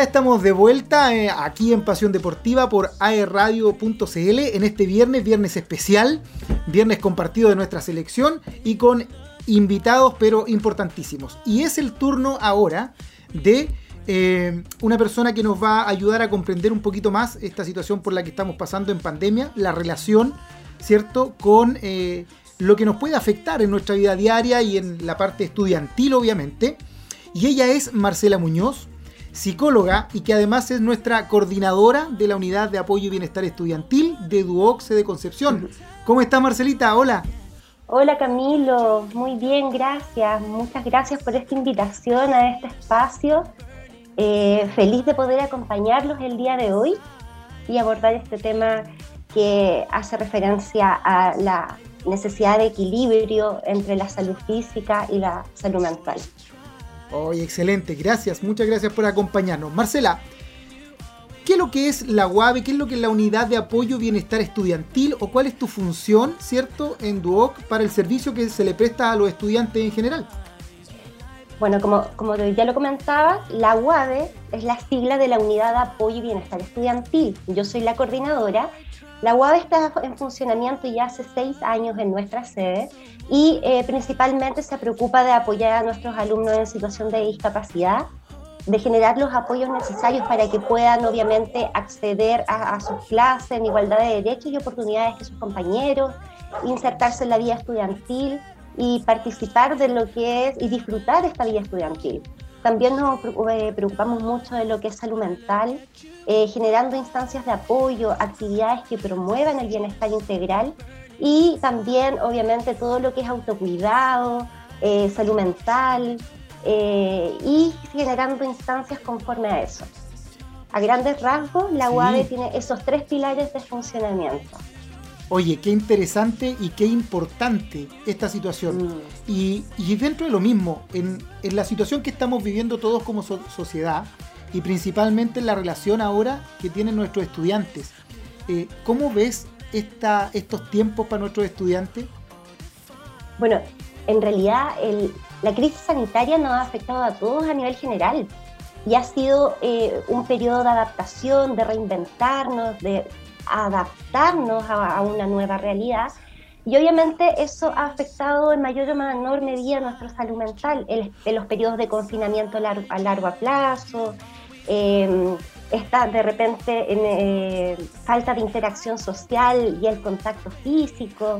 ya estamos de vuelta eh, aquí en Pasión Deportiva por aerradio.cl en este viernes, viernes especial, viernes compartido de nuestra selección y con invitados pero importantísimos. Y es el turno ahora de eh, una persona que nos va a ayudar a comprender un poquito más esta situación por la que estamos pasando en pandemia, la relación, ¿cierto?, con eh, lo que nos puede afectar en nuestra vida diaria y en la parte estudiantil, obviamente. Y ella es Marcela Muñoz, psicóloga y que además es nuestra coordinadora de la Unidad de Apoyo y Bienestar Estudiantil de Duoxe de Concepción. ¿Cómo está Marcelita? Hola. Hola Camilo, muy bien, gracias. Muchas gracias por esta invitación a este espacio. Eh, feliz de poder acompañarlos el día de hoy y abordar este tema que hace referencia a la necesidad de equilibrio entre la salud física y la salud mental. Oye, excelente, gracias, muchas gracias por acompañarnos. Marcela, ¿qué es lo que es la UAVE? ¿Qué es lo que es la Unidad de Apoyo Bienestar Estudiantil? ¿O cuál es tu función, cierto, en DUOC para el servicio que se le presta a los estudiantes en general? Bueno, como, como ya lo comentaba, la UAVE es la sigla de la Unidad de Apoyo y Bienestar Estudiantil. Yo soy la coordinadora la UAB está en funcionamiento ya hace seis años en nuestra sede y eh, principalmente se preocupa de apoyar a nuestros alumnos en situación de discapacidad, de generar los apoyos necesarios para que puedan obviamente acceder a, sus clases en igualdad de derechos y oportunidades que sus compañeros, insertarse en la vida estudiantil y participar de lo que es y disfrutar esta vida estudiantil. También nos eh, preocupamos mucho de lo que es salud mental, eh, generando instancias de apoyo, actividades que promuevan el bienestar integral y también, obviamente, todo lo que es autocuidado, eh, salud mental y generando instancias conforme a eso. A grandes rasgos, la UADE tiene esos tres pilares de funcionamiento. Oye, qué interesante y qué importante esta situación. Mm. Y, dentro de lo mismo, en, la situación que estamos viviendo todos como sociedad, y principalmente en la relación ahora que tienen nuestros estudiantes, eh, ¿cómo ves esta, estos tiempos para nuestros estudiantes? Bueno, en realidad la crisis sanitaria nos ha afectado a todos a nivel general y ha sido eh, un periodo de adaptación, de reinventarnos, de adaptarnos a, una nueva realidad. Y obviamente eso ha afectado en mayor o menor medida nuestra salud mental, en, los periodos de confinamiento a largo, plazo, eh, esta de repente en, eh, falta de interacción social y el contacto físico.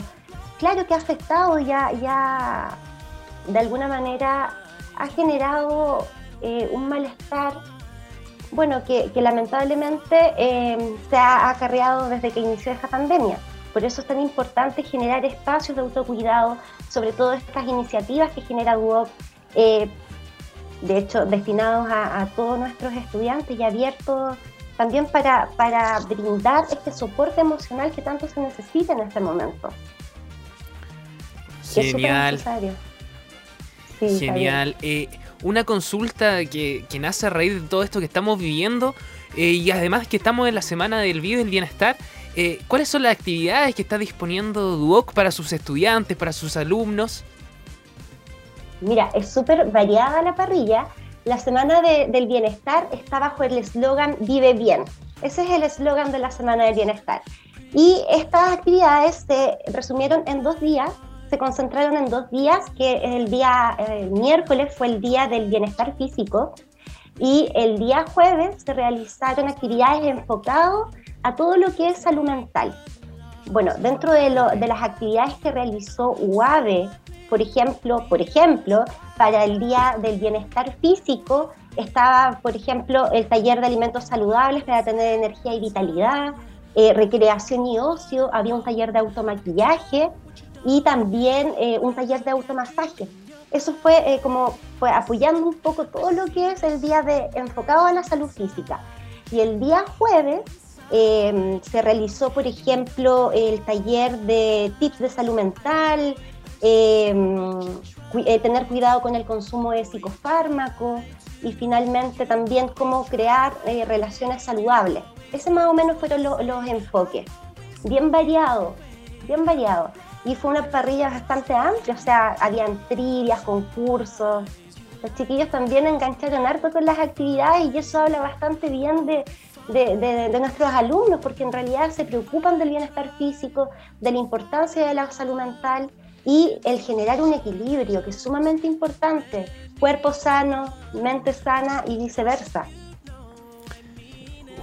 Claro que ha afectado ya, ya de alguna manera ha generado eh, un malestar bueno, que, lamentablemente eh, se ha acarreado desde que inició esta pandemia. Por eso es tan importante generar espacios de autocuidado, sobre todo estas iniciativas que genera UOC, eh, de hecho, destinados a, todos nuestros estudiantes y abiertos también para, para brindar este soporte emocional que tanto se necesita en este momento. Genial. Genial una consulta que, nace a raíz de todo esto que estamos viviendo eh, y además que estamos en la semana del del bienestar. Eh, ¿Cuáles son las actividades que está disponiendo Duoc para sus estudiantes, para sus alumnos? Mira, es súper variada la parrilla. La semana del bienestar está bajo el eslogan Vive bien. Ese es el eslogan de la semana del bienestar. Y estas actividades se resumieron en dos días se concentraron en dos días, que el día el miércoles fue el día del bienestar físico y el día jueves se realizaron actividades enfocadas a todo lo que es salud mental. Bueno, dentro de, de las actividades que realizó UAVE, por ejemplo, por ejemplo, para el Día del Bienestar Físico, estaba, por ejemplo, el taller de alimentos saludables para tener energía y vitalidad, eh, recreación y ocio, había un taller de automaquillaje, y también eh, un taller de automasaje. Eso fue eh, como fue apoyando un poco todo lo que es el día de enfocado a la salud física. Y el día jueves em, se realizó, por ejemplo, el taller de tips de salud mental, em, eh, tener cuidado con el consumo de psicofármacos y finalmente también cómo crear relaciones saludables. Ese más o menos fueron los enfoques. Bien variado, bien variado y fue una parrilla bastante amplia, o sea, habían trivias, concursos, Los chiquillos también engancharon harto con las actividades y eso habla bastante bien de, de, nuestros alumnos, porque en realidad se preocupan del bienestar físico, de la importancia de la salud mental y el generar un equilibrio que es sumamente importante, cuerpo sano, mente sana y viceversa.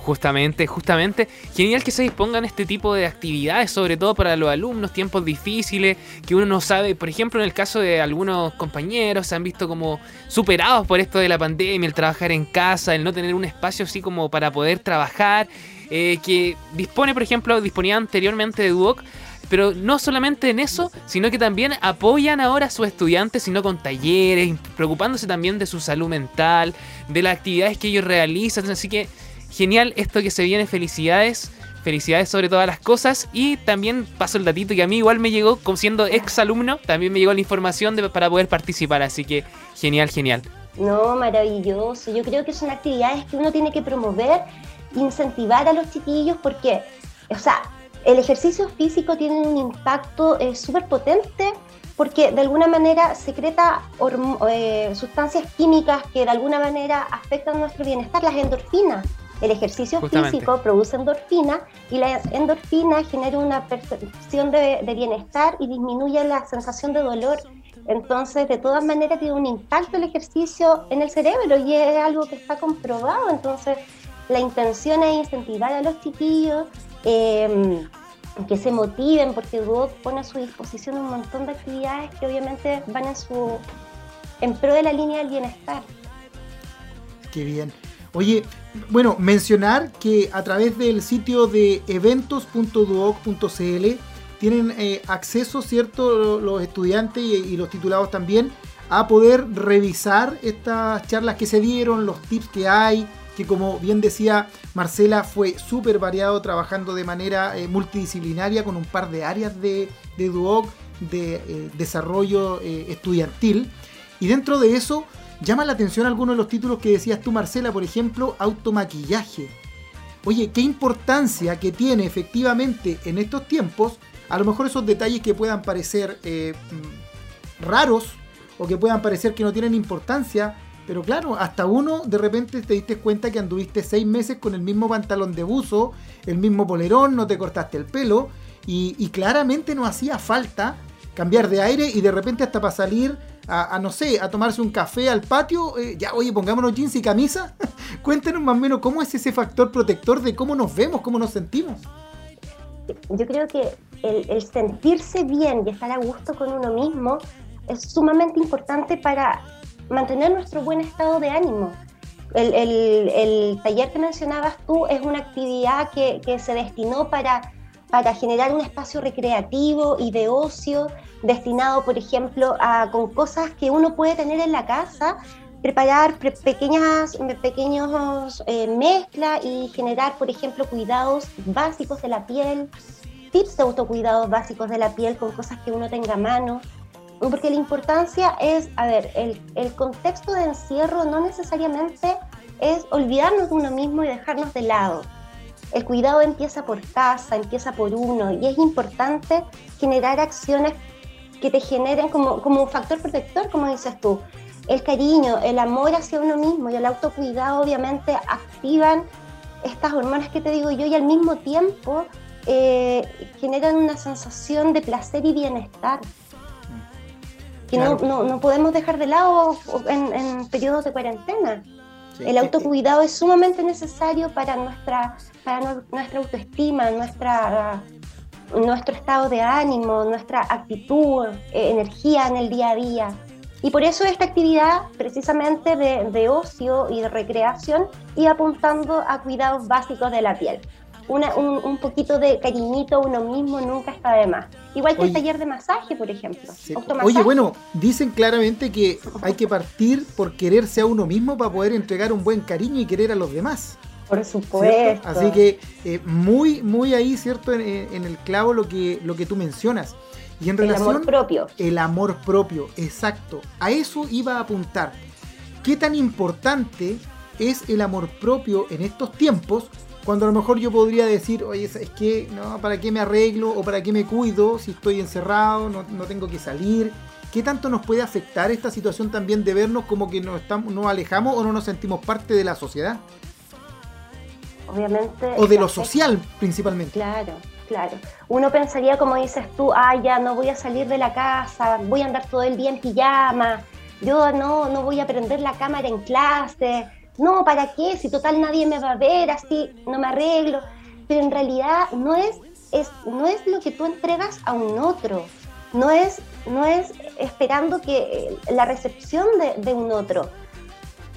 Justamente, justamente. Genial que se dispongan este tipo de actividades, sobre todo para los alumnos, tiempos difíciles, que uno no sabe. Por ejemplo, en el caso de algunos compañeros, se han visto como superados por esto de la pandemia, el trabajar en casa, el no tener un espacio así como para poder trabajar. Eh, que dispone, por ejemplo, disponía anteriormente de Duoc, pero no solamente en eso, sino que también apoyan ahora a sus estudiantes, sino con talleres, preocupándose también de su salud mental, de las actividades que ellos realizan. Así que Genial esto que se viene, felicidades. Felicidades sobre todas las cosas. Y también paso el datito que a mí igual me llegó, siendo ex alumno, también me llegó la información para poder participar. Así que genial, genial. No, maravilloso. Yo creo que son actividades que uno tiene que promover, incentivar a los chiquillos, porque, o sea, el ejercicio físico tiene un impacto eh, súper potente porque de alguna manera secreta eh, sustancias químicas que de alguna manera afectan nuestro bienestar, las endorfinas. El ejercicio físico produce endorfina y la endorfina genera una percepción de, bienestar y disminuye la sensación de dolor. Entonces, de todas maneras, tiene un impacto el ejercicio en el cerebro y es algo que está comprobado. Entonces, la intención es incentivar a los chiquillos em, que se motiven, porque Duoc pone a su disposición un montón de actividades que obviamente van en, su, en pro de la línea del bienestar. Qué bien. Oye, bueno, mencionar que a través del sitio de eventos.duoc.cl tienen eh, acceso, ¿cierto? Los estudiantes y, los titulados también a poder revisar estas charlas que se dieron, los tips que hay, que como bien decía Marcela, fue súper variado, trabajando de manera eh, multidisciplinaria con un par de áreas de, Duoc, de eh, desarrollo estudiantil. Y dentro de eso Llama la atención algunos de los títulos que decías tú, Marcela, por ejemplo, automaquillaje. Oye, qué importancia que tiene efectivamente en estos tiempos, a lo mejor esos detalles que puedan parecer eh, mm, raros o que puedan parecer que no tienen importancia, pero claro, hasta uno de repente te diste cuenta que anduviste seis meses con el mismo pantalón de buzo, el mismo polerón, no te cortaste el pelo y, y claramente no hacía falta cambiar de aire y de repente hasta para salir a, no sé, a tomarse un café al patio, eh, ya, oye, pongámonos jeans y camisa. Cuéntenos más o menos cómo es ese factor protector de cómo nos vemos, cómo nos sentimos. Yo creo que el, sentirse bien y estar a gusto con uno mismo es sumamente importante para mantener nuestro buen estado de ánimo. El, el, taller que mencionabas tú es una actividad que, que se destinó para, para generar un espacio recreativo y de ocio destinado, por ejemplo, a con cosas que uno puede tener en la casa, preparar pequeñas pequeños eh, mezclas y generar, por ejemplo, cuidados básicos de la piel, tips de autocuidados básicos de la piel con cosas que uno tenga a mano. Porque la importancia es, a ver, el, el contexto de encierro no necesariamente es olvidarnos de uno mismo y dejarnos de lado. El cuidado empieza por casa, empieza por uno y es importante generar acciones que te generen como, como un factor protector, como dices tú. El cariño, el amor hacia uno mismo y el autocuidado obviamente activan estas hormonas que te digo yo y al mismo tiempo eh, generan una sensación de placer y bienestar que no, no, no, podemos dejar de lado en, en periodos de cuarentena. el autocuidado es sumamente necesario para nuestra, nuestra autoestima, nuestra nuestro estado de ánimo, nuestra actitud, eh, energía en el día a día. Y por eso esta actividad precisamente de, ocio y de recreación y apuntando a cuidados básicos de la piel. un, poquito de cariñito a uno mismo nunca está de más. Igual que el taller de masaje, por ejemplo. Oye, bueno, dicen claramente que hay que partir por quererse a uno mismo para poder entregar un buen cariño y querer a los demás. Por supuesto. Así que eh, muy, muy ahí, ¿cierto? En, el clavo lo que, lo que tú mencionas. Y en relación. El amor propio. El amor propio, exacto. A eso iba a apuntar. ¿Qué tan importante es el amor propio en estos tiempos? Cuando a lo mejor yo podría decir, oye, es que no, ¿para qué me arreglo o para qué me cuido si estoy encerrado, no, no tengo que salir? ¿qué tanto nos puede afectar esta situación también de vernos como que nos, estamos, nos alejamos o no nos sentimos parte de la sociedad? Obviamente. O de lo social principalmente. Claro, claro. Uno pensaría, como dices tú, ah, ya no voy a salir de la casa, voy a andar todo el día en pijama, yo no, no voy a prender la cámara en clase, no, ¿para qué? Si total nadie me va a ver, así no me arreglo. Pero en realidad no es, es, no es lo que tú entregas a un otro, no es, no es esperando que eh, la recepción de, de un otro.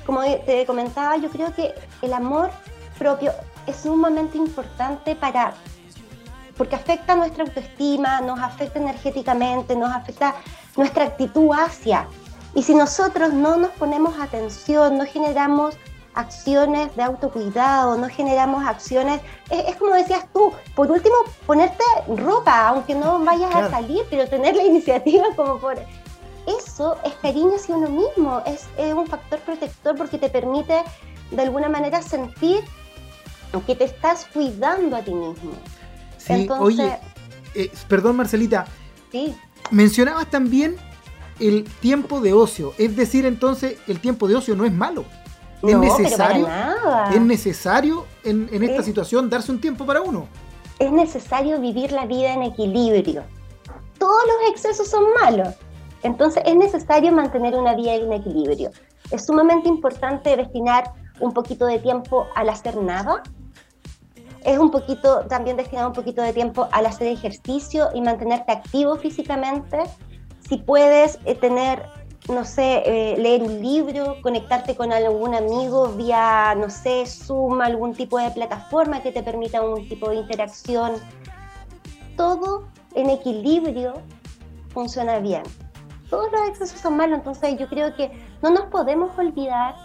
Como te comentaba, yo creo que el amor propio es sumamente importante para porque afecta nuestra autoestima, nos afecta energéticamente, nos afecta nuestra actitud hacia. Y si nosotros no nos ponemos atención, no generamos acciones de autocuidado, no generamos acciones, es, como decías tú, por último ponerte ropa, aunque no vayas a salir, pero tener la iniciativa como por... Eso es cariño hacia uno mismo, es, es un factor protector porque te permite de alguna manera sentir que te estás cuidando a ti mismo. Sí, oye, eh, perdón Marcelita, sí. mencionabas también el tiempo de ocio, es decir, entonces el tiempo de ocio no es malo. Es necesario, es necesario en, esta situación darse un tiempo para uno. Es necesario vivir la vida en equilibrio. Todos los excesos son malos. Entonces es necesario mantener una vida en equilibrio. Es sumamente importante destinar un poquito de tiempo al hacer nada, es un poquito, también destinar un poquito de tiempo al hacer ejercicio y mantenerte activo físicamente. Si puedes eh, tener, no sé, eh, leer un libro, conectarte con algún amigo vía, no sé, Zoom, algún tipo de plataforma que te permita un tipo de interacción. Todo en equilibrio funciona bien. Todos los excesos son malos, entonces yo creo que no nos podemos olvidar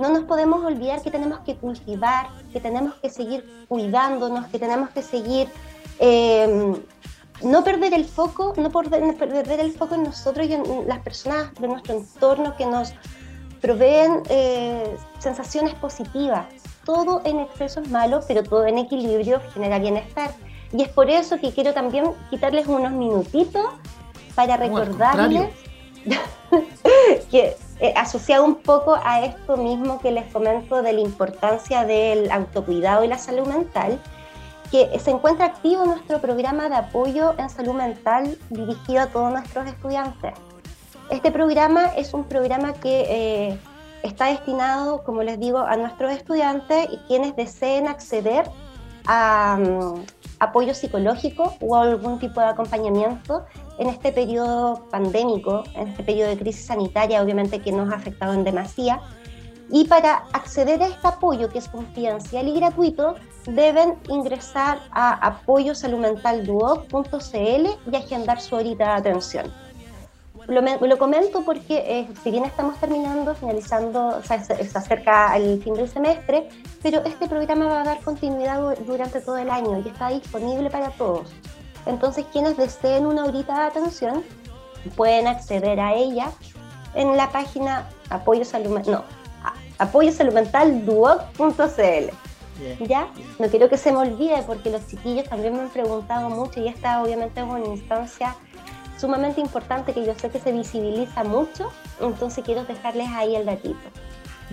no nos podemos olvidar que tenemos que cultivar, que tenemos que seguir cuidándonos, que tenemos que seguir, em, no perder el foco, no perder, perder, el foco en nosotros y en las personas de nuestro entorno que nos proveen eh, sensaciones positivas. Todo en exceso es malo, pero todo en equilibrio genera bienestar. Y es por eso que quiero también quitarles unos minutitos para recordarles que eh, asociado un poco a esto mismo que les comento de la importancia del autocuidado y la salud mental, que se encuentra activo nuestro programa de apoyo en salud mental dirigido a todos nuestros estudiantes. Este programa es un programa que eh, está destinado, como les digo, a nuestros estudiantes y quienes deseen acceder a mm, apoyo psicológico o algún tipo de acompañamiento en este periodo pandémico, en este periodo de crisis sanitaria, obviamente que nos ha afectado en demasía. Y para acceder a este apoyo, que es confidencial y gratuito, deben ingresar a apoyosaludmentalduoc.cl y agendar su horita de atención. Lo, lo comento porque eh, si bien estamos terminando, finalizando, o sea, se, acerca el fin del semestre, pero este programa va a dar continuidad durante todo el año y está disponible para todos. Entonces, quienes deseen una horita de atención pueden acceder a ella en la página apoyo salud, no, ¿Ya? No quiero que se me olvide porque los chiquillos también me han preguntado mucho y esta obviamente es una instancia sumamente importante que yo sé que se visibiliza mucho, entonces quiero dejarles ahí el datito.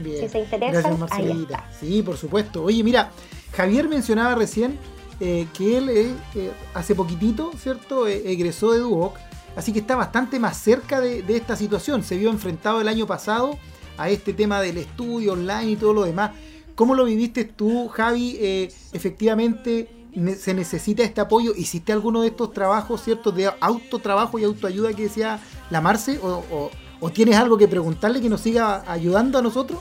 Si se interesan, ahí está. Sí, por supuesto. Oye, mira, Javier mencionaba recién eh, que él eh, eh, hace poquitito, ¿cierto?, egresó de Duoc, así que está bastante más cerca de, esta situación. Se vio enfrentado el año pasado a este tema del estudio online y todo lo demás. ¿Cómo lo viviste tú, Javi? efectivamente, se necesita este apoyo. ¿Hiciste alguno de estos trabajos, ¿cierto?, de autotrabajo y autoayuda que decía la Marce? o tienes algo que preguntarle que nos siga ayudando a nosotros?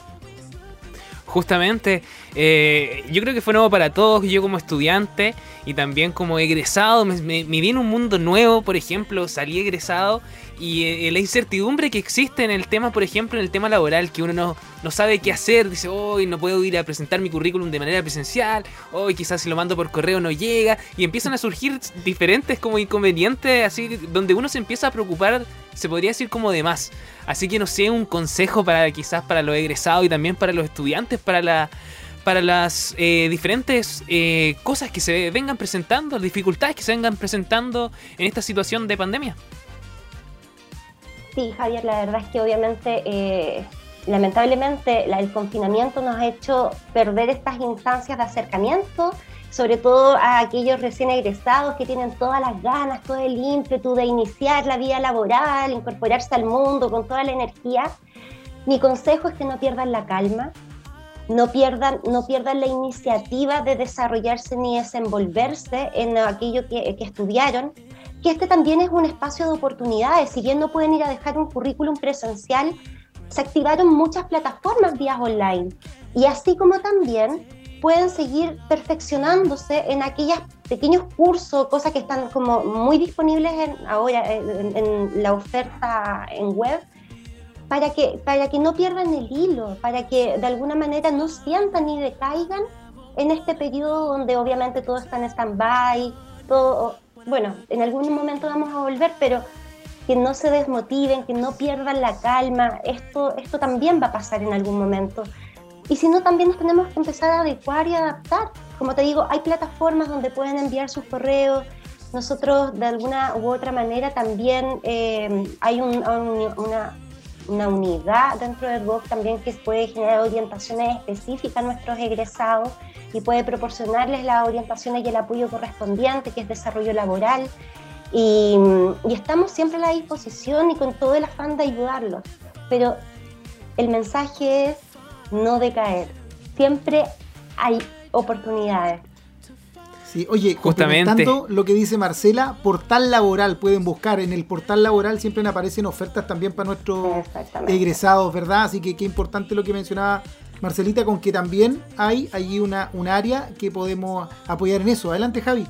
justamente eh, yo creo que fue nuevo para todos, yo como estudiante y también como egresado, me, me, vi en un mundo nuevo, por ejemplo, salí egresado y eh, la incertidumbre que existe en el tema, por ejemplo, en el tema laboral, que uno no, no sabe qué hacer, dice, hoy no puedo ir a presentar mi currículum de manera presencial, hoy quizás si lo mando por correo no llega, y empiezan a surgir diferentes como inconvenientes, así, donde uno se empieza a preocupar, se podría decir como de más. Así que no sé, un consejo para quizás para los egresados y también para los estudiantes, para la para las eh, diferentes eh, cosas que se vengan presentando, las dificultades que se vengan presentando en esta situación de pandemia. Sí, Javier, la verdad es que obviamente, eh, lamentablemente, el confinamiento nos ha hecho perder estas instancias de acercamiento, sobre todo a aquellos recién egresados que tienen todas las ganas, todo el ímpetu de iniciar la vida laboral, incorporarse al mundo con toda la energía. Mi consejo es que no pierdan la calma, no pierdan, no pierdan la iniciativa de desarrollarse ni desenvolverse en aquello que, estudiaron, que este también es un espacio de oportunidades. Si bien no pueden ir a dejar un currículum presencial, se activaron muchas plataformas vías online. Y así como también pueden seguir perfeccionándose en aquellos pequeños cursos, cosas que están como muy disponibles en, ahora en la oferta en web, para que, para que no pierdan el hilo, para que de alguna manera no sientan ni decaigan en este periodo donde obviamente todo está en stand-by, todo, bueno, en algún momento vamos a volver, pero que no se desmotiven, que no pierdan la calma, esto, esto también va a pasar en algún momento. Y si no, también nos tenemos que empezar a adecuar y adaptar. Como te digo, hay plataformas donde pueden enviar sus correos. Nosotros, de alguna u otra manera, también eh, hay una, una unidad dentro del BOC también que puede generar orientaciones específicas a nuestros egresados y puede proporcionarles las orientaciones y el apoyo correspondiente, que es desarrollo laboral. Y, estamos siempre a la disposición y con todo el afán de ayudarlos. Pero el mensaje es no decaer. Siempre hay oportunidades. Sí, oye, justamente lo que dice Marcela, portal laboral, pueden buscar en el portal laboral siempre aparecen ofertas también para nuestros egresados, ¿verdad? Así que qué importante lo que mencionaba Marcelita, con que también hay allí una, un área que podemos apoyar en eso. Adelante, Javi.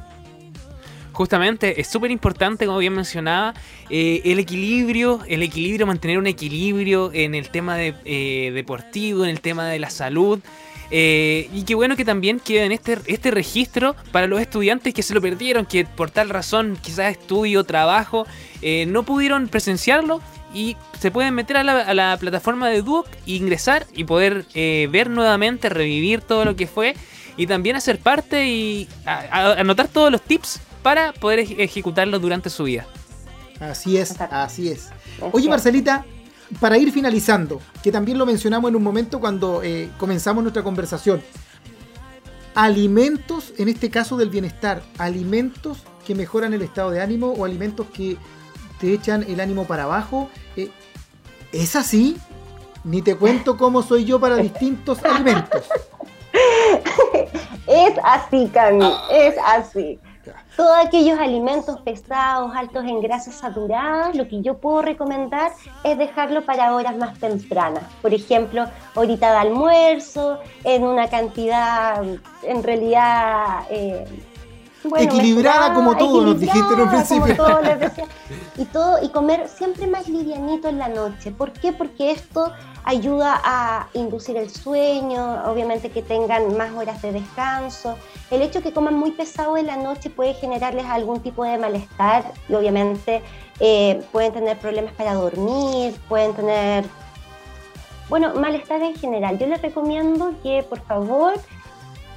Justamente, es súper importante, como bien mencionaba, eh, el equilibrio, el equilibrio, mantener un equilibrio en el tema de, eh, deportivo, en el tema de la salud. Eh, y qué bueno que también quede en este, este registro para los estudiantes que se lo perdieron, que por tal razón, quizás estudio, trabajo, eh, no pudieron presenciarlo y se pueden meter a la, plataforma de Duoc, ingresar y poder eh, ver nuevamente, revivir todo lo que fue y también hacer parte y anotar todos los tips para poder ejecutarlo durante su vida. Así es, así es. Oye Marcelita, para ir finalizando, que también lo mencionamos en un momento cuando eh, comenzamos nuestra conversación, alimentos, en este caso del bienestar, alimentos que mejoran el estado de ánimo o alimentos que te echan el ánimo para abajo, eh, ¿es así? Ni te cuento cómo soy yo para distintos alimentos. Es así, Cami, es así todos aquellos alimentos pesados, altos en grasas saturadas, lo que yo puedo recomendar es dejarlo para horas más tempranas. Por ejemplo, ahorita de almuerzo, en una cantidad, en realidad... Eh, equilibrada como todo, nos dijiste en un principio. y todo, y comer siempre más livianito en la noche. ¿Por qué? Porque esto ayuda a inducir el sueño, obviamente que tengan más horas de descanso. El hecho de que coman muy pesado en la noche puede generarles algún tipo de malestar y obviamente eh, pueden tener problemas para dormir, pueden tener, bueno, malestar en general. Yo les recomiendo que por favor,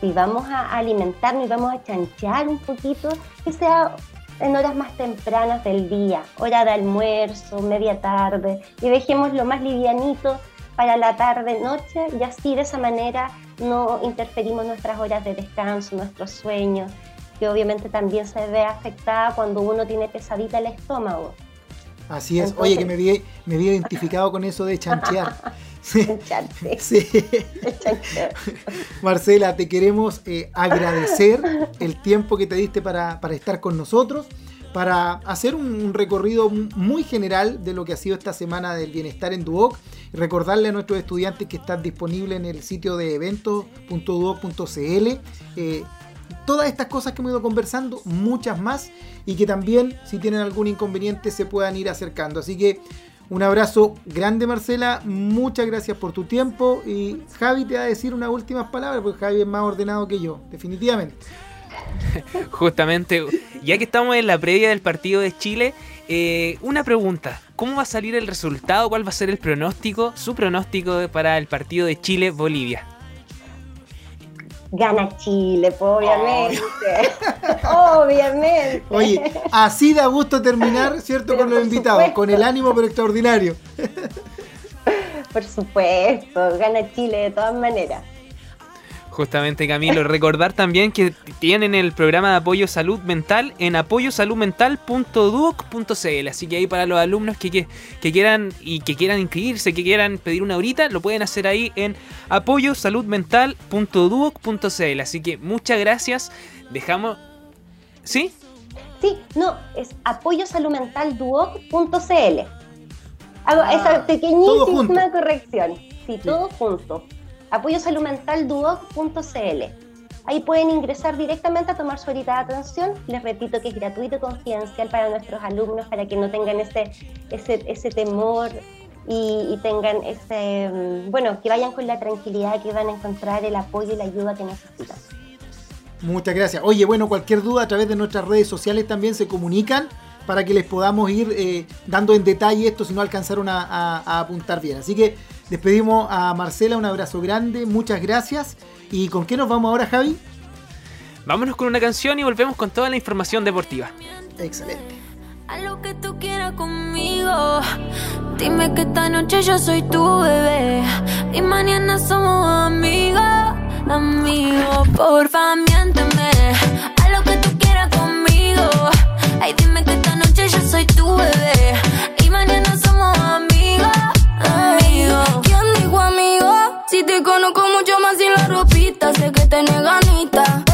si vamos a alimentarnos y vamos a chanchear un poquito, que sea en horas más tempranas del día, hora de almuerzo, media tarde, y dejemos lo más livianito para la tarde, noche, y así de esa manera no interferimos nuestras horas de descanso, nuestros sueños, que obviamente también se ve afectada cuando uno tiene pesadita el estómago. Así es, oye que me vi, me vi identificado con eso de chanchear. Sí. Marcela, te queremos eh, agradecer el tiempo que te diste para, para estar con nosotros para hacer un recorrido muy general de lo que ha sido esta semana del bienestar en Duoc recordarle a nuestros estudiantes que están disponibles en el sitio de eventos.duoc.cl eh, todas estas cosas que hemos ido conversando, muchas más y que también si tienen algún inconveniente se puedan ir acercando. Así que un abrazo grande Marcela, muchas gracias por tu tiempo y Javi te va a decir unas últimas palabras porque Javi es más ordenado que yo, definitivamente. Justamente, ya que estamos en la previa del partido de Chile, eh, una pregunta. ¿Cómo va a salir el resultado? ¿Cuál va a ser el pronóstico? Su pronóstico para el partido de Chile-Bolivia. Gana Chile, obviamente. Obviamente. Oye, así da gusto terminar, ¿cierto? Pero con los invitados, supuesto. con el ánimo pero extraordinario. Por supuesto, gana Chile de todas maneras. Justamente Camilo, recordar también que tienen el programa de apoyo salud mental en apoyosaludmental.duoc.cl, así que ahí para los alumnos que, que, que quieran y que quieran inscribirse, que quieran pedir una horita, lo pueden hacer ahí en apoyosaludmental.duoc.cl, así que muchas gracias, dejamos... ¿Sí? Sí, no, es apoyosaludmentalduoc.cl. Hago Ah, esa todo pequeñísima corrección. Sí, todo junto. apoyosaludmentalduoc.cl. Ahí pueden ingresar directamente a tomar su horita de atención. Les repito que es gratuito y confidencial para nuestros alumnos, para que no tengan ese, ese, temor y, tengan ese, mm, bueno, que vayan con la tranquilidad que van a encontrar el apoyo y la ayuda que necesitan. Muchas gracias. Oye, bueno, cualquier duda a través de nuestras redes sociales también se comunican para que les podamos ir eh, dando en detalle esto si no alcanzaron a apuntar bien. Así que despedimos a Marcela, un abrazo grande, muchas gracias. ¿Y con qué nos vamos ahora, Javi? Vámonos con una canción y volvemos con toda la información deportiva. Excelente. A lo que tú quieras conmigo. Dime que esta noche yo soy tu bebé. Y mañana somos amigos, amigos. Porfa, miénteme. A lo que tú quieras conmigo. Ay, dime que esta noche yo soy tu bebé. Y mañana somos amigos, ¿Quién dijo amigo? Si te conozco mucho más sin la ropita, sé que tenés ganita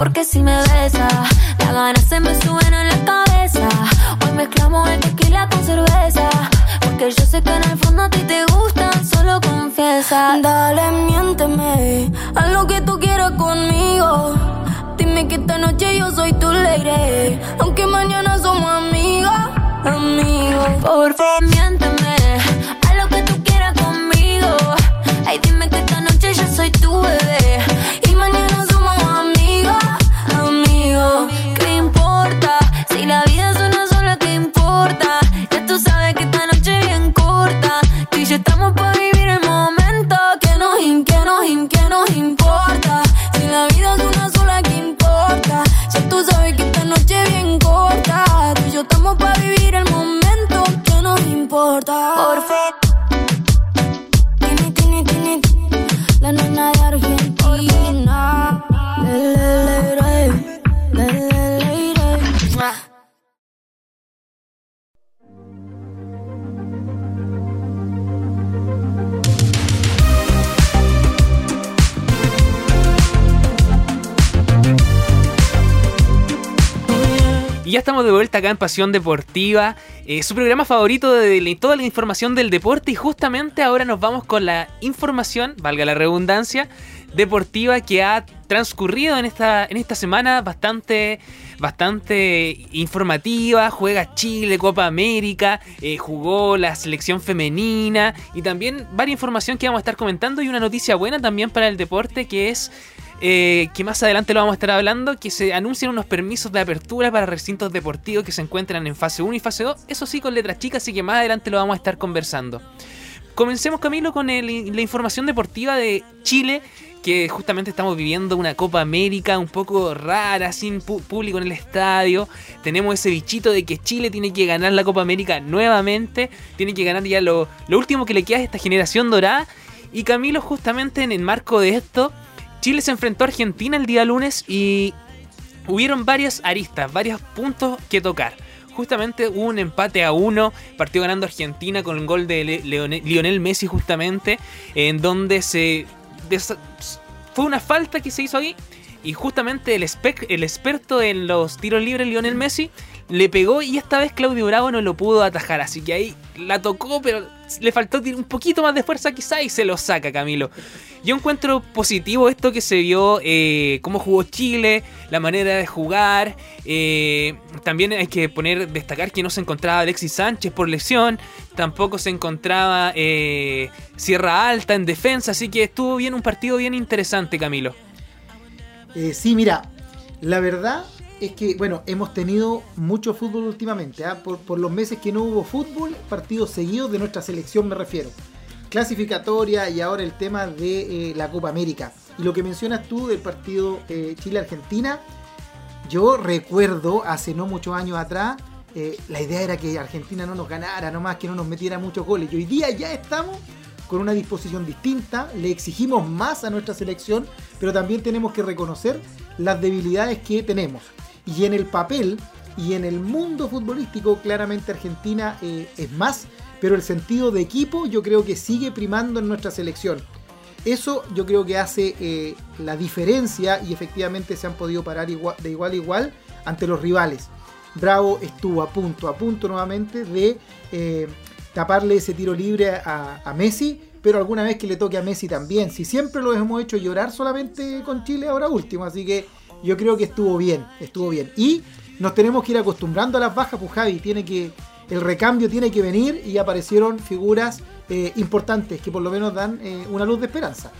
Porque si me besa, las ganas se me suben a la cabeza. Hoy mezclamos el tequila con cerveza. Porque yo sé que en el fondo a ti te gusta, solo confiesa. Dale, miénteme a lo que tú quieras conmigo. Dime que esta noche yo soy tu lady. Aunque mañana somos amigos, amigos. Por vuelta acá en Pasión Deportiva, eh, su programa favorito de toda la información del deporte y justamente ahora nos vamos con la información, valga la redundancia, deportiva que ha transcurrido en esta, en esta semana bastante, bastante informativa. Juega Chile, Copa América, eh, jugó la selección femenina y también varias información que vamos a estar comentando y una noticia buena también para el deporte que es eh, que más adelante lo vamos a estar hablando, que se anuncian unos permisos de apertura para recintos deportivos que se encuentran en fase 1 y fase 2, eso sí con letras chicas, así que más adelante lo vamos a estar conversando. Comencemos Camilo con el- la información deportiva de Chile, que justamente estamos viviendo una Copa América un poco rara, sin público en el estadio. Tenemos ese bichito de que Chile tiene que ganar la Copa América nuevamente, tiene que ganar ya lo, lo último que le queda a esta generación dorada. Y Camilo, justamente en el marco de esto, Chile se enfrentó a Argentina el día lunes y hubieron varias aristas, varios puntos que tocar. Justamente hubo un empate a uno, partió ganando Argentina con un gol de Lionel Messi justamente, en donde se... Fue una falta que se hizo ahí y justamente el, el experto en los tiros libres, Lionel Messi, le pegó y esta vez Claudio Bravo no lo pudo atajar. Así que ahí la tocó, pero le faltó un poquito más de fuerza quizá y se lo saca Camilo. Yo encuentro positivo esto que se vio, eh, cómo jugó Chile, la manera de jugar. Eh, también hay que poner, destacar que no se encontraba Alexis Sánchez por lesión. Tampoco se encontraba eh, Sierra Alta en defensa. Así que estuvo bien, un partido bien interesante, Camilo. Sí, mira, la verdad es que, bueno, hemos tenido mucho fútbol últimamente. ¿ah? Por, los meses que no hubo fútbol, partidos seguidos de nuestra selección me refiero. Clasificatoria y ahora el tema de eh, la Copa América. Y lo que mencionas tú del partido eh, Chile-Argentina, yo recuerdo hace no muchos años atrás, eh, la idea era que Argentina no nos ganara, nomás que no nos metiera muchos goles. Y hoy día ya estamos con una disposición distinta, le exigimos más a nuestra selección, pero también tenemos que reconocer las debilidades que tenemos. Y en el papel y en el mundo futbolístico, claramente Argentina eh, es más, pero el sentido de equipo yo creo que sigue primando en nuestra selección. Eso yo creo que hace eh, la diferencia y efectivamente se han podido parar de igual a igual ante los rivales. Bravo estuvo a punto, a punto nuevamente de eh, taparle ese tiro libre a, Messi, pero alguna vez que le toque a Messi también. Si siempre lo hemos hecho llorar solamente con Chile ahora último, así que yo creo que estuvo bien, estuvo bien. Y nos tenemos que ir acostumbrando a las bajas, pues Javi, tiene que, el recambio tiene que venir y aparecieron figuras eh, importantes que por lo menos dan eh, una luz de esperanza.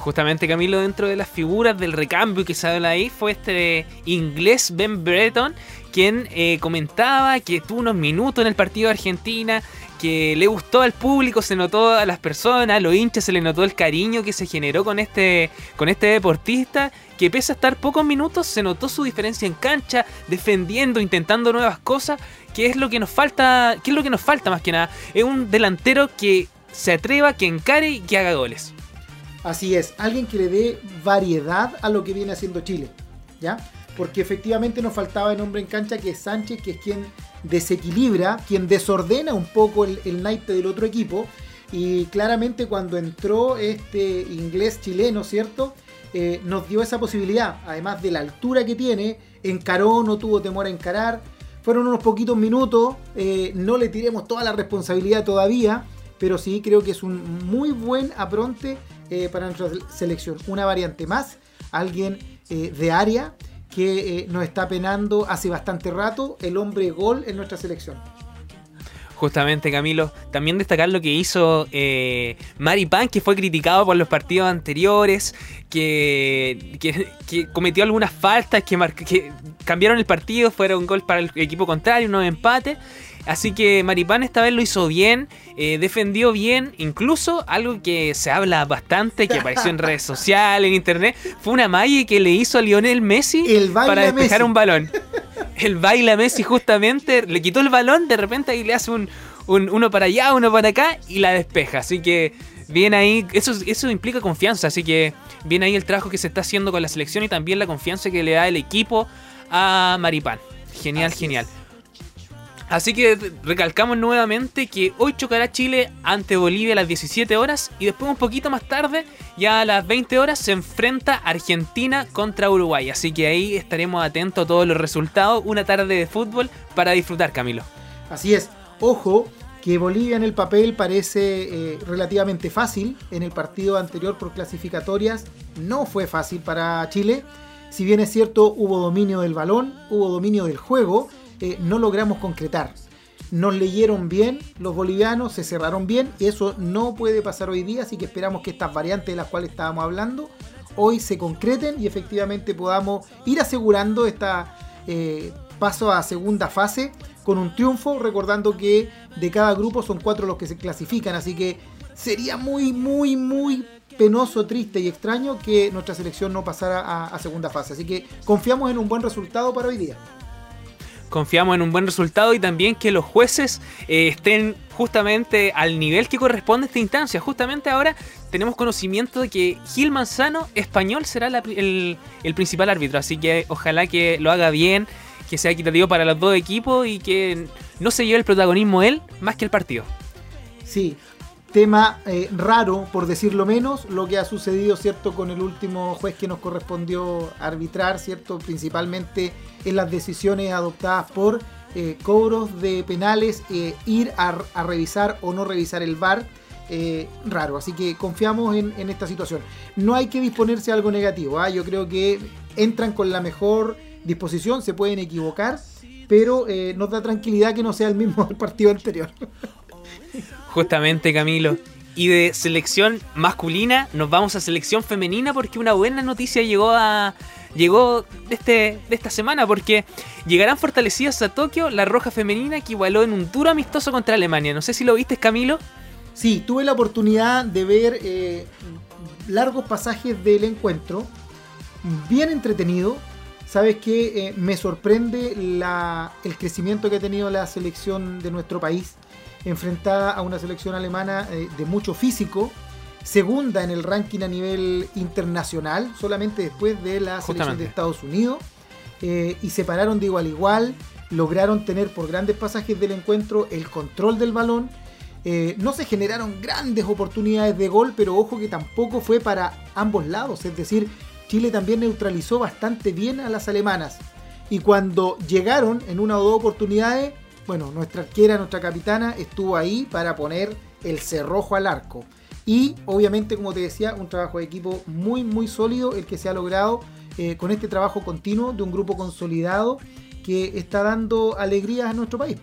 Justamente Camilo, dentro de las figuras del recambio que se habla ahí, fue este inglés Ben Breton, quien eh, comentaba que tuvo unos minutos en el partido de Argentina, que le gustó al público, se notó a las personas, a los hinchas, se le notó el cariño que se generó con este, con este deportista, que pese a estar pocos minutos, se notó su diferencia en cancha, defendiendo, intentando nuevas cosas, que es lo que nos falta, que es lo que nos falta más que nada. Es un delantero que se atreva, que encare y que haga goles. Así es, alguien que le dé variedad a lo que viene haciendo Chile, ¿ya? Porque efectivamente nos faltaba el hombre en cancha que es Sánchez, que es quien desequilibra, quien desordena un poco el, el naipe del otro equipo. Y claramente cuando entró este inglés chileno, ¿cierto? Eh, nos dio esa posibilidad, además de la altura que tiene, encaró, no tuvo temor a encarar. Fueron unos poquitos minutos, eh, no le tiremos toda la responsabilidad todavía, pero sí creo que es un muy buen apronte eh, para nuestra selección. Una variante más, alguien de área que nos está penando hace bastante rato el hombre gol en nuestra selección. Justamente, Camilo. También destacar lo que hizo eh, Mari Pan, que fue criticado por los partidos anteriores, que, cometió algunas faltas, que, cambiaron el partido, fueron gol para el equipo contrario, un empate. Así que Maripán esta vez lo hizo bien, eh, defendió bien, incluso algo que se habla bastante, que apareció en redes sociales, en internet, fue una malla que le hizo a Lionel Messi para despejar un balón. El baila Messi justamente, le quitó el balón, de repente ahí le hace un, uno para allá, uno para acá y la despeja. Así que bien ahí, eso, eso implica confianza, así que viene ahí el trabajo que se está haciendo con la selección y también la confianza que le da el equipo a Maripán. Genial, genial. Así que recalcamos nuevamente que hoy chocará Chile ante Bolivia a las 17 horas y después un poquito más tarde, ya a las 20 horas, se enfrenta Argentina contra Uruguay. Así que ahí estaremos atentos a todos los resultados. Una tarde de fútbol para disfrutar, Camilo. Así es. Ojo que Bolivia en el papel parece eh, relativamente fácil. En el partido anterior por clasificatorias no fue fácil para Chile. Si bien es cierto, hubo dominio del balón, hubo dominio del juego no logramos concretar. Nos leyeron bien los bolivianos, se cerraron bien y eso no puede pasar hoy día, así que esperamos que estas variantes de las cuales estábamos hablando hoy se concreten y efectivamente podamos ir asegurando esta eh, paso a segunda fase con un triunfo, recordando que de cada grupo son cuatro los que se clasifican, así que sería muy, muy, muy penoso, triste y extraño que nuestra selección no pasara a segunda fase. Así que confiamos en un buen resultado para hoy día confiamos en un buen resultado y también que los jueces eh, estén justamente al nivel que corresponde a esta instancia. Justamente ahora tenemos conocimiento de que Gil Manzano, español, será el, principal árbitro, así que ojalá que lo haga bien, que sea equitativo para los dos equipos y que no se lleve el protagonismo él más que el partido. Sí, tema eh, raro, por decirlo menos, lo que ha sucedido, ¿cierto?, con el último juez que nos correspondió arbitrar, ¿cierto?, principalmente en las decisiones adoptadas por eh, cobros de penales, eh, ir a, revisar o no revisar el VAR. raro, así que confiamos en, esta situación. No hay que disponerse a algo negativo, ¿ah? yo creo que entran con la mejor disposición, se pueden equivocar, pero nos da tranquilidad que no sea el mismo del partido anterior. Justamente, Camilo. Y de selección masculina nos vamos a selección femenina porque una buena noticia llegó a llegó de, este, de esta semana porque llegarán fortalecidas a Tokio la roja femenina que igualó en un duro amistoso contra Alemania. No sé si lo viste, Camilo. Sí, tuve la oportunidad de ver eh, largos pasajes del encuentro, bien entretenido. Sabes que eh, me sorprende la, el crecimiento que ha tenido la selección de nuestro país enfrentada a una selección alemana eh, de mucho físico, segunda en el ranking a nivel internacional, solamente después de la selección de Estados Unidos, eh, y se pararon de igual a igual, lograron tener por grandes pasajes del encuentro el control del balón. No se generaron grandes oportunidades de gol, pero ojo que tampoco fue para ambos lados, es decir, Chile también neutralizó bastante bien a las alemanas. Y cuando llegaron en una o dos oportunidades, bueno, nuestra arquera, nuestra capitana, estuvo ahí para poner el cerrojo al arco. Y obviamente, como te decía, un trabajo de equipo muy, muy sólido, el que se ha logrado eh, con este trabajo continuo de un grupo consolidado que está dando alegrías a nuestro país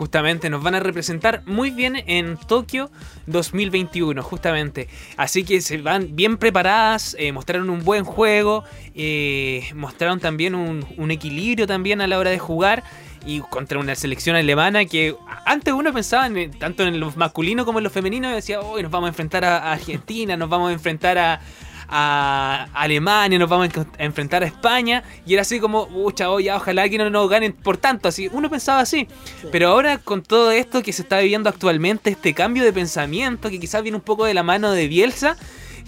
justamente nos van a representar muy bien en Tokio 2021, justamente. Así que se van bien preparadas, eh, mostraron un buen juego, eh, mostraron también un, equilibrio también a la hora de jugar y contra una selección alemana que antes uno pensaba tanto en los masculinos como en los femeninos y decía, hoy nos vamos a enfrentar a Argentina, nos vamos a enfrentar a, a Alemania, nos vamos a enfrentar a España. Y era así como, pucha, oh, ojalá que no nos ganen por tanto. Así, uno pensaba así. Pero ahora con todo esto que se está viviendo actualmente, este cambio de pensamiento, que quizás viene un poco de la mano de Bielsa,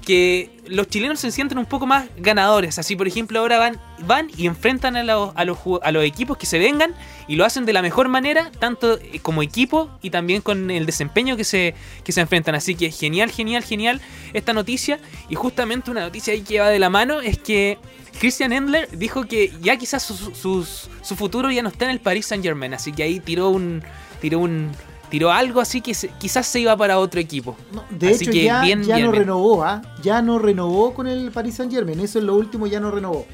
que los chilenos se sienten un poco más ganadores. Así, por ejemplo, ahora van, van y enfrentan a los, a, los, a los equipos que se vengan y lo hacen de la mejor manera, tanto eh, como equipo y también con el desempeño que se, que se enfrentan. Así que genial, genial, genial esta noticia. Y justamente una noticia ahí que va de la mano es que Christian Endler dijo que ya quizás su, su futuro ya no está en el Paris Saint Germain. Así que ahí tiró un. Tiró un tiró algo así que quizás se iba para otro equipo. de hecho, ya, no renovó, ¿ah? ya no renovó con el Paris Saint Germain, eso es lo último, ya no renovó.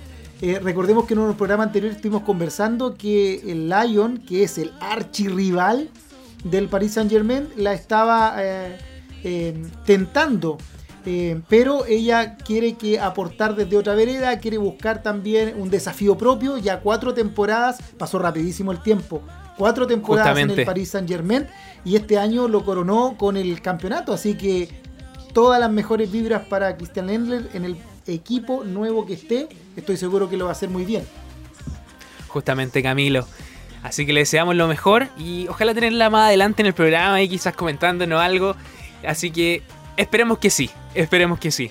Eh, recordemos que en un programa anterior estuvimos conversando que el Lyon, que es el archirrival del Paris Saint Germain, la estaba eh, eh, tentando. pero ella quiere que aportar desde otra vereda, quiere buscar también un desafío propio. Ya cuatro temporadas, pasó rapidísimo el tiempo, cuatro temporadas en el Paris Saint Germain y este año lo coronó con el campeonato, así que todas las mejores vibras para Christian Endler en el equipo nuevo que esté, estoy seguro que lo va a hacer muy bien. Justamente Camilo. Así que le deseamos lo mejor y ojalá tenerla más adelante en el programa y quizás comentándonos algo. Así que esperemos que sí, esperemos que sí.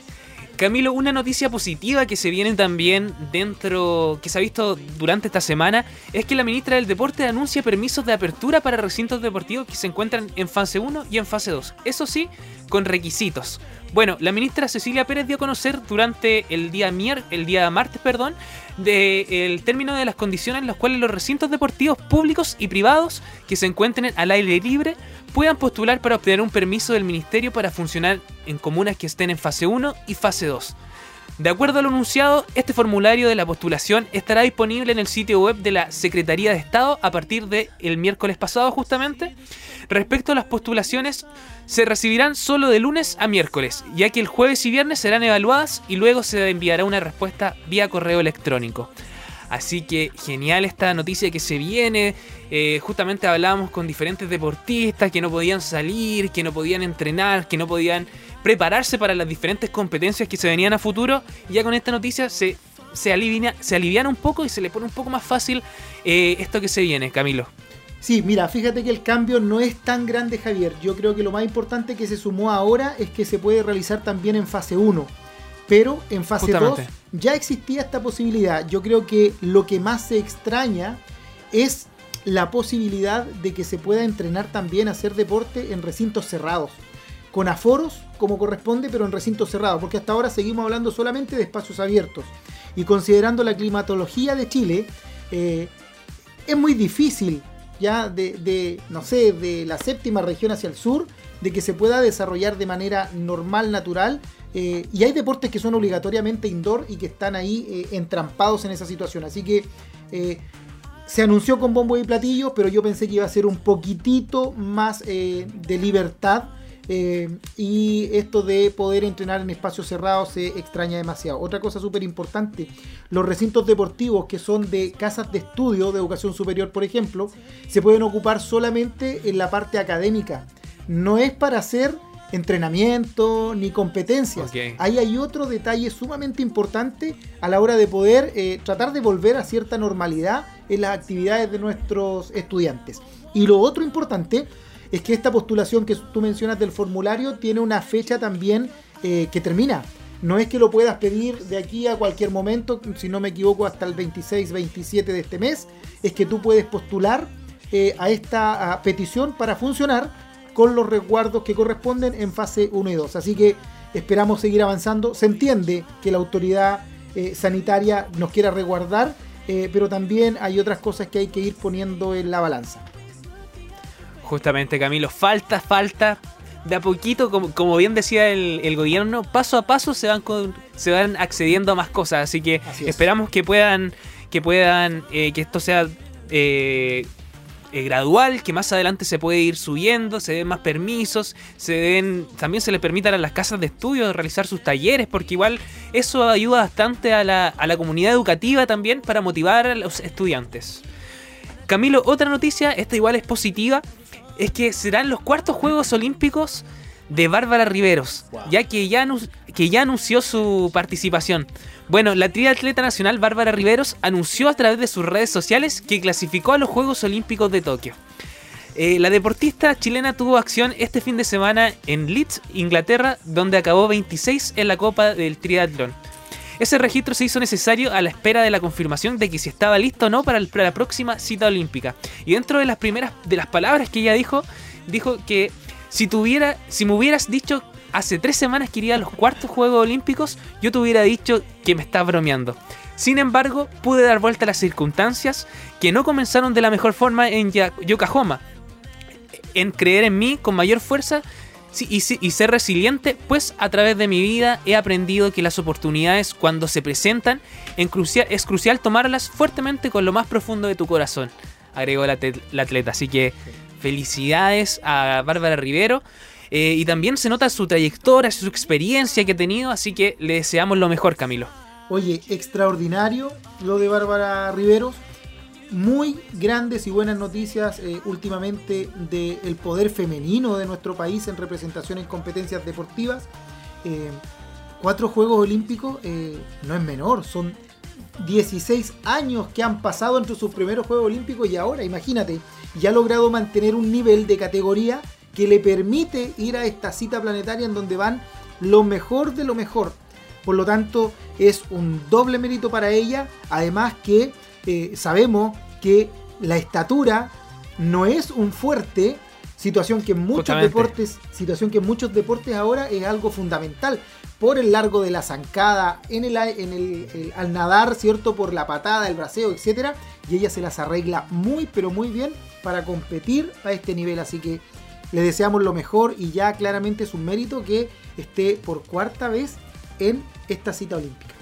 Camilo, una noticia positiva que se viene también dentro, que se ha visto durante esta semana, es que la ministra del Deporte anuncia permisos de apertura para recintos deportivos que se encuentran en fase 1 y en fase 2. Eso sí, con requisitos. Bueno, la ministra Cecilia Pérez dio a conocer durante el día, mier el día martes perdón, de, el término de las condiciones en las cuales los recintos deportivos públicos y privados que se encuentren al aire libre puedan postular para obtener un permiso del ministerio para funcionar en comunas que estén en fase 1 y fase 2. De acuerdo a lo anunciado, este formulario de la postulación estará disponible en el sitio web de la Secretaría de Estado a partir del el miércoles pasado justamente. Respecto a las postulaciones, se recibirán solo de lunes a miércoles, ya que el jueves y viernes serán evaluadas y luego se enviará una respuesta vía correo electrónico. Así que genial esta noticia que se viene. Eh, justamente hablábamos con diferentes deportistas que no podían salir, que no podían entrenar, que no podían prepararse para las diferentes competencias que se venían a futuro. Y ya con esta noticia se, se, se aliviana un poco y se le pone un poco más fácil eh, esto que se viene, Camilo. Sí, mira, fíjate que el cambio no es tan grande, Javier. Yo creo que lo más importante que se sumó ahora es que se puede realizar también en fase 1. Pero en fase 2 ya existía esta posibilidad. Yo creo que lo que más se extraña es la posibilidad de que se pueda entrenar también a hacer deporte en recintos cerrados. Con aforos, como corresponde, pero en recintos cerrados. Porque hasta ahora seguimos hablando solamente de espacios abiertos. Y considerando la climatología de Chile, eh, es muy difícil ya de, no sé, de la séptima región hacia el sur, de que se pueda desarrollar de manera normal, natural. Eh, y hay deportes que son obligatoriamente indoor y que están ahí eh, entrampados en esa situación. Así que se anunció con bombo y platillos, pero yo pensé que iba a ser un poquitito más de libertad eh, y esto de poder entrenar en espacios cerrados se extraña demasiado. Otra cosa súper importante, los recintos deportivos que son de casas de estudio de educación superior, por ejemplo, se pueden ocupar solamente en la parte académica. No es para hacer entrenamiento ni competencias. Ahí hay otro detalle sumamente importante a la hora de poder eh, tratar de volver a cierta normalidad en las actividades de nuestros estudiantes. Y lo otro importante es que esta postulación que tú mencionas del formulario tiene una fecha también eh, que termina. No es que lo puedas pedir de aquí a cualquier momento, si no me equivoco, hasta el 26-27 de este mes. Es que tú puedes postular eh, a esta petición para funcionar con los resguardos que corresponden en fase 1 y 2. Así que esperamos seguir avanzando. Se entiende que la autoridad eh, sanitaria nos quiera resguardar, pero también hay otras cosas que hay que ir poniendo en la balanza. Justamente, Camilo, falta, falta. De a poquito, como, bien decía el, gobierno, paso a paso se van, se van accediendo a más cosas. Así que esperamos que puedan, que puedan, eh, que esto sea eh, eh, gradual, que más adelante se puede ir subiendo, se den más permisos, se den, también se les permitan a las casas de estudio realizar sus talleres, porque igual eso ayuda bastante a la, a la comunidad educativa también para motivar a los estudiantes. Camilo, otra noticia, esta igual es positiva, es que serán los cuartos Juegos Olímpicos de Bárbara Riveros, ya que ya, que ya anunció su participación. Bueno, la triatleta nacional Bárbara Riveros anunció a través de sus redes sociales que clasificó a los Juegos Olímpicos de Tokio. Eh, la deportista chilena tuvo acción este fin de semana en Leeds, Inglaterra, donde acabó 26 en la Copa del Triatlón. Ese registro se hizo necesario a la espera de la confirmación de que si estaba listo o no para, la próxima cita olímpica. Y dentro de las primeras de las palabras que ella dijo, dijo que si tuviera, si me hubieras dicho hace tres semanas que iría a los cuartos Juegos Olímpicos, yo te hubiera dicho que me estás bromeando. Sin embargo, pude dar vuelta a las circunstancias que no comenzaron de la mejor forma en Yokohama. En creer en mí con mayor fuerza y, ser resiliente, pues a través de mi vida he aprendido que las oportunidades cuando se presentan es crucial tomarlas fuertemente con lo más profundo de tu corazón, agregó la, atleta. Así que felicidades a Bárbara Rivero. Eh, y también se nota su trayectoria, su experiencia que ha tenido, así que le deseamos lo mejor, Camilo. Oye, extraordinario lo de Bárbara Riveros muy grandes y buenas noticias eh, últimamente del poder femenino de nuestro país en representación en competencias deportivas. Eh, cuatro Juegos Olímpicos eh, no es menor, son 16 años que han pasado entre sus primeros Juegos Olímpicos y ahora, imagínate, ya ha logrado mantener un nivel de categoría que le permite ir a esta cita planetaria en donde van lo mejor de lo mejor. Por lo tanto, es un doble mérito para ella, además que sabemos que la estatura no es un fuerte, situación que en muchos deportes, situación que en muchos deportes ahora es algo fundamental por el largo de la zancada, en el, en el, al nadar, ¿cierto? Por la patada, el braceo, etcétera, y ella se las arregla muy pero muy bien para competir a este nivel, así que le deseamos lo mejor y ya claramente es un mérito que esté por cuarta vez en esta cita olímpica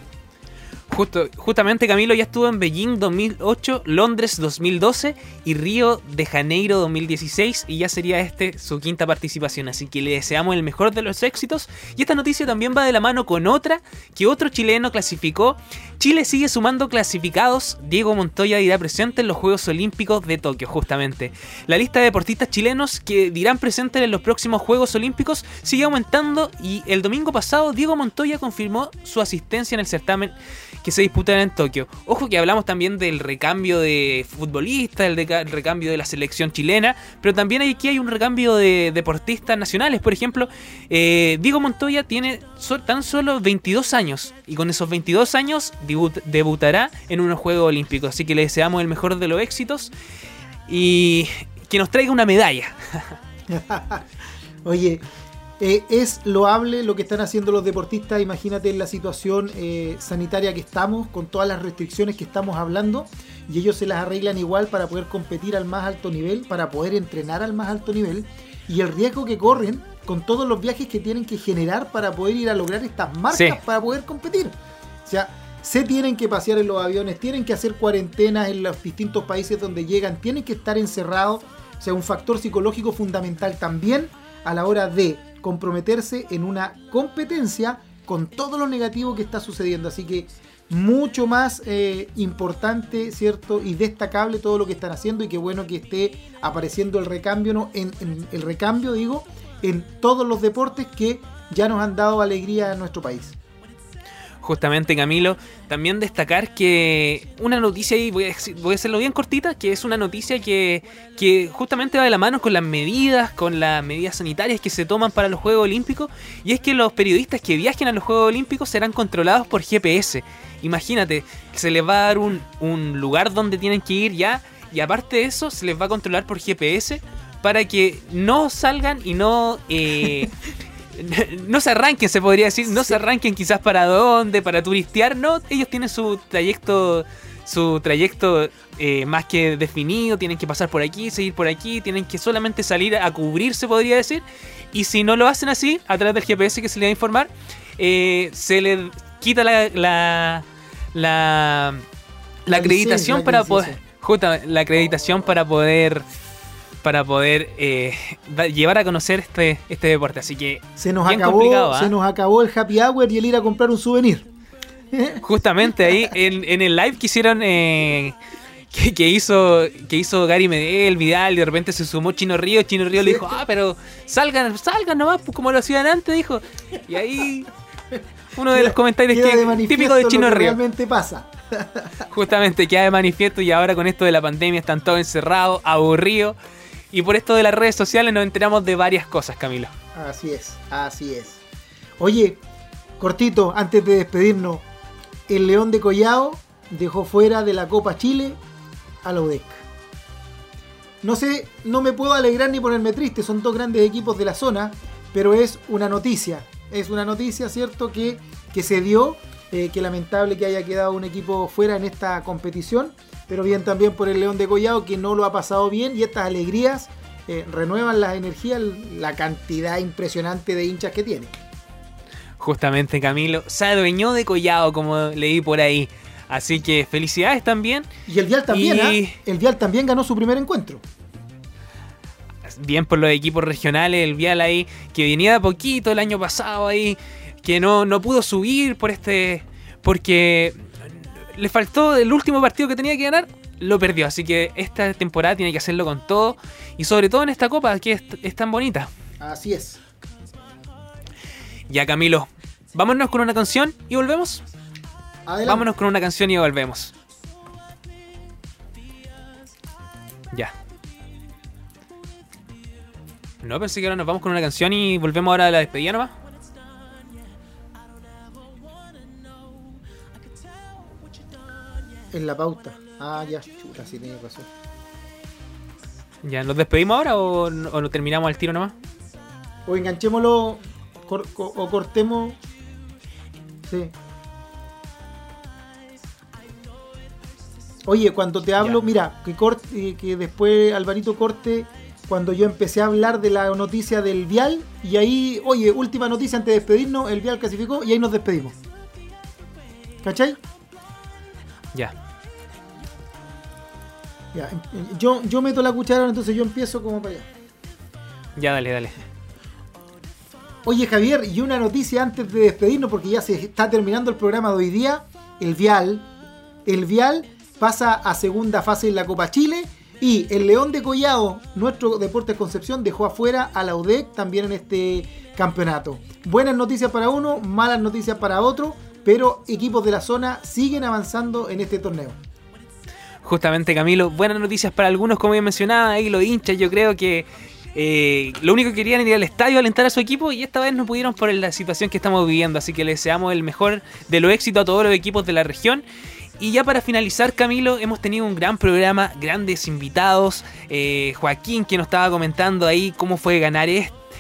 justamente Camilo ya estuvo en Beijing 2008, Londres 2012 y Río de Janeiro 2016 y ya sería este su quinta participación, así que le deseamos el mejor de los éxitos. Y esta noticia también va de la mano con otra que otro chileno clasificó Chile sigue sumando clasificados. Diego Montoya dirá presente en los Juegos Olímpicos de Tokio, justamente. La lista de deportistas chilenos que dirán presente en los próximos Juegos Olímpicos sigue aumentando y el domingo pasado Diego Montoya confirmó su asistencia en el certamen que se disputará en Tokio. Ojo que hablamos también del recambio de futbolistas, el, recambio de la selección chilena, pero también aquí hay un recambio de deportistas nacionales. Por ejemplo, eh, Diego Montoya tiene tan solo 22 años y con esos 22 años debutará en unos Juegos Olímpicos. Así que le deseamos el mejor de los éxitos y que nos traiga una medalla. Oye, eh, es loable lo que están haciendo los deportistas, imagínate la situación eh, sanitaria que estamos, con todas las restricciones que estamos hablando, y ellos se las arreglan igual para poder competir al más alto nivel, para poder entrenar al más alto nivel, y el riesgo que corren con todos los viajes que tienen que generar para poder ir a lograr estas marcas, para poder competir. O sea, se tienen que pasear en los aviones, tienen que hacer cuarentenas en los distintos países donde llegan, tienen que estar encerrados, o sea, un factor psicológico fundamental también a la hora de comprometerse en una competencia con todo lo negativo que está sucediendo. Así que mucho más eh, importante, ¿cierto? Y destacable todo lo que están haciendo y qué bueno que esté apareciendo el recambio, ¿no? En, el recambio, digo, en todos los deportes que ya nos han dado alegría a nuestro país justamente Camilo, también destacar que una noticia, y voy a, voy a hacerlo bien cortita, que es una noticia que, que justamente va de la mano con las medidas, con las medidas sanitarias que se toman para los Juegos Olímpicos, y es que los periodistas que viajen a los Juegos Olímpicos serán controlados por GPS. Imagínate, se les va a dar un, un lugar donde tienen que ir ya, y aparte de eso, se les va a controlar por GPS para que no salgan y no... Eh, no se arranquen, se podría decir, no se arranquen quizás para dónde, para turistear, no, ellos tienen su trayecto, su trayecto eh, más que definido, tienen que pasar por aquí, seguir por aquí, tienen que solamente salir a cubrirse, podría decir, y si no lo hacen así, a través del GPS que se les va a informar, eh, se les quita la, la, la, acreditación para poder, la acreditación para poder para poder eh, llevar a conocer este, este deporte. Así que se nos, acabó, ¿ah? se nos acabó el happy hour y el ir a comprar un souvenir. Justamente ahí en, el live que hicieron eh, que, hizo que hizo Gary Medel, Vidal, y de repente se sumó Chino Río, Chino Río le dijo, ah, pero salgan, salgan nomás, pues, como lo hacían antes, dijo. Y ahí uno de los comentarios que típico de Chino Río. Realmente pasa. Justamente queda de manifiesto y ahora con esto de la pandemia están todos encerrados, aburridos. Y por esto de las redes sociales nos enteramos de varias cosas, Camilo. Así es, así es. Oye, cortito, antes de despedirnos, el León de Collao dejó fuera de la Copa Chile a la UDEC. No sé, no me puedo alegrar ni ponerme triste, son dos grandes equipos de la zona, pero es una noticia. Es una noticia, ¿cierto? Que, que se dio, eh, que lamentable que haya quedado un equipo fuera en esta competición pero bien también por el León de Collado que no lo ha pasado bien y estas alegrías eh, renuevan las energías, la cantidad impresionante de hinchas que tiene. Justamente Camilo se adueñó de Collado como leí por ahí. Así que felicidades también. Y el Vial también, ¿ah? El Vial también ganó su primer encuentro. Bien por los equipos regionales, el Vial ahí, que venía de poquito el año pasado ahí, que no, no pudo subir por este. Porque le faltó el último partido que tenía que ganar, lo perdió. Así que esta temporada tiene que hacerlo con todo. Y sobre todo en esta copa que es, tan bonita. Así es. Ya Camilo, vámonos con una canción y volvemos. Vámonos con una canción y volvemos. Ya. No, pensé que ahora nos vamos con una canción y volvemos ahora a la despedida nomás. En la pauta. Ah, ya, chuta, sí tenía razón. ¿Ya nos despedimos ahora o, lo terminamos al tiro nomás? O enganchémoslo o cortemos. Sí. Oye, cuando te hablo, mira, que, corte, que después Alvarito corte cuando yo empecé a hablar de la noticia del Vial y ahí, oye, última noticia antes de despedirnos, el Vial clasificó y ahí nos despedimos. ¿Cachai? Ya. Ya, yo, yo meto la cuchara, entonces yo empiezo como para allá. Ya, dale, dale. Oye, Javier, y una noticia antes de despedirnos, porque ya se está terminando el programa de hoy día. el Vial. El Vial pasa a segunda fase en la Copa Chile. Y el León de Collado, nuestro Deportes Concepción, dejó afuera a la UDEC también en este campeonato. Buenas noticias para uno, malas noticias para otro, pero equipos de la zona siguen avanzando en este torneo. Justamente Camilo, buenas noticias para algunos, como ya mencionaba, ahí los hinchas, yo creo que eh, lo único que querían era ir al estadio a alentar a su equipo y esta vez no pudieron por la situación que estamos viviendo, así que les deseamos el mejor de los éxitos a todos los equipos de la región. Y ya para finalizar, Camilo, hemos tenido un gran programa, grandes invitados. Eh, Joaquín, que nos estaba comentando ahí cómo fue ganar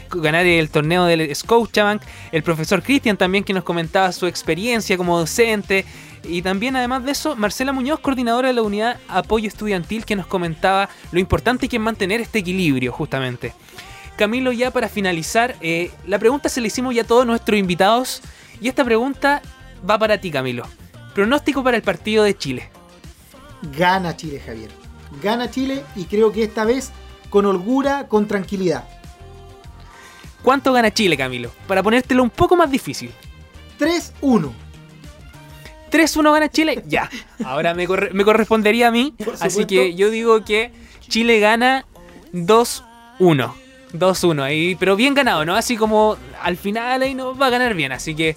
ganar el torneo del Scotiabank, el profesor Cristian también que nos comentaba su experiencia como docente, y también, además de eso, Marcela Muñoz, coordinadora de la unidad Apoyo Estudiantil, que nos comentaba lo importante que es mantener este equilibrio, justamente. Camilo, ya para finalizar, eh, la pregunta se la hicimos ya a todos nuestros invitados, y esta pregunta va para ti, Camilo. Pronóstico para el partido de Chile. Gana Chile, Javier. Gana Chile y creo que esta vez con holgura, con tranquilidad. ¿Cuánto gana Chile, Camilo? Para ponértelo un poco más difícil. 3-1. 3-1 gana Chile, ya. Ahora me, correspondería a mí. Así que yo digo que Chile gana 2-1. 2-1 ahí, pero bien ganado, ¿no? Así como al final ahí nos va a ganar bien. Así que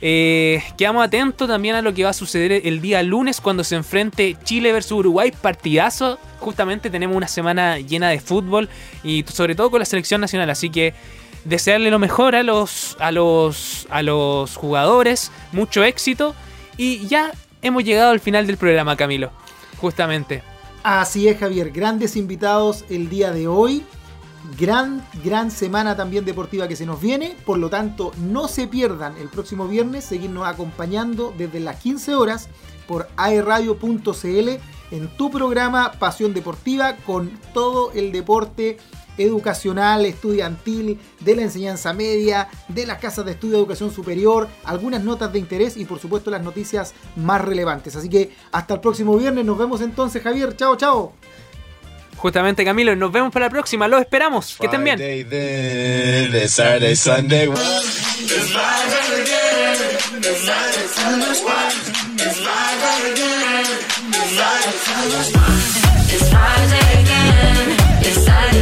eh, quedamos atentos también a lo que va a suceder el día lunes cuando se enfrente Chile versus Uruguay. Partidazo. Justamente tenemos una semana llena de fútbol y sobre todo con la selección nacional. Así que desearle lo mejor a los, a los, a los jugadores. Mucho éxito. Y ya hemos llegado al final del programa, Camilo. Justamente. Así es, Javier. Grandes invitados el día de hoy. Gran, gran semana también deportiva que se nos viene. Por lo tanto, no se pierdan el próximo viernes seguirnos acompañando desde las 15 horas por aerradio.cl en tu programa Pasión Deportiva con todo el deporte educacional, estudiantil, de la enseñanza media, de las casas de estudio de educación superior, algunas notas de interés y por supuesto las noticias más relevantes. Así que hasta el próximo viernes, nos vemos entonces Javier, chao, chao. Justamente Camilo, nos vemos para la próxima, los esperamos, que estén bien. Friday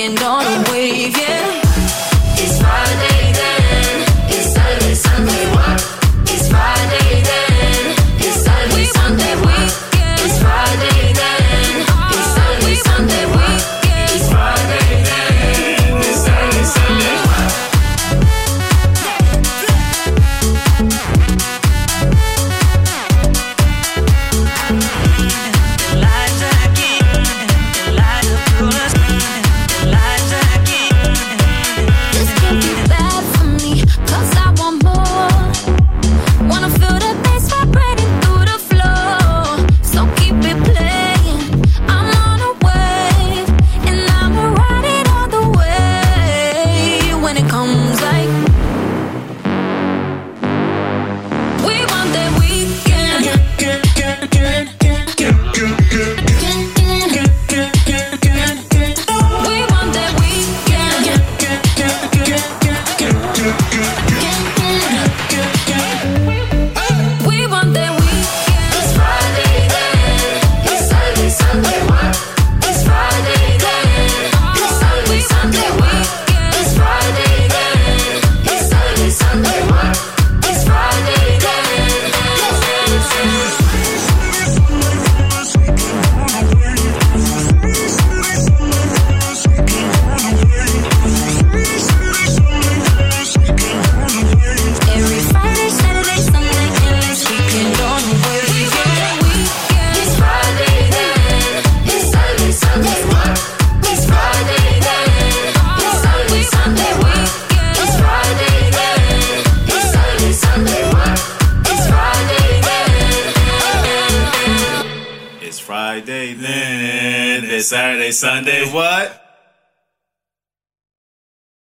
Working on a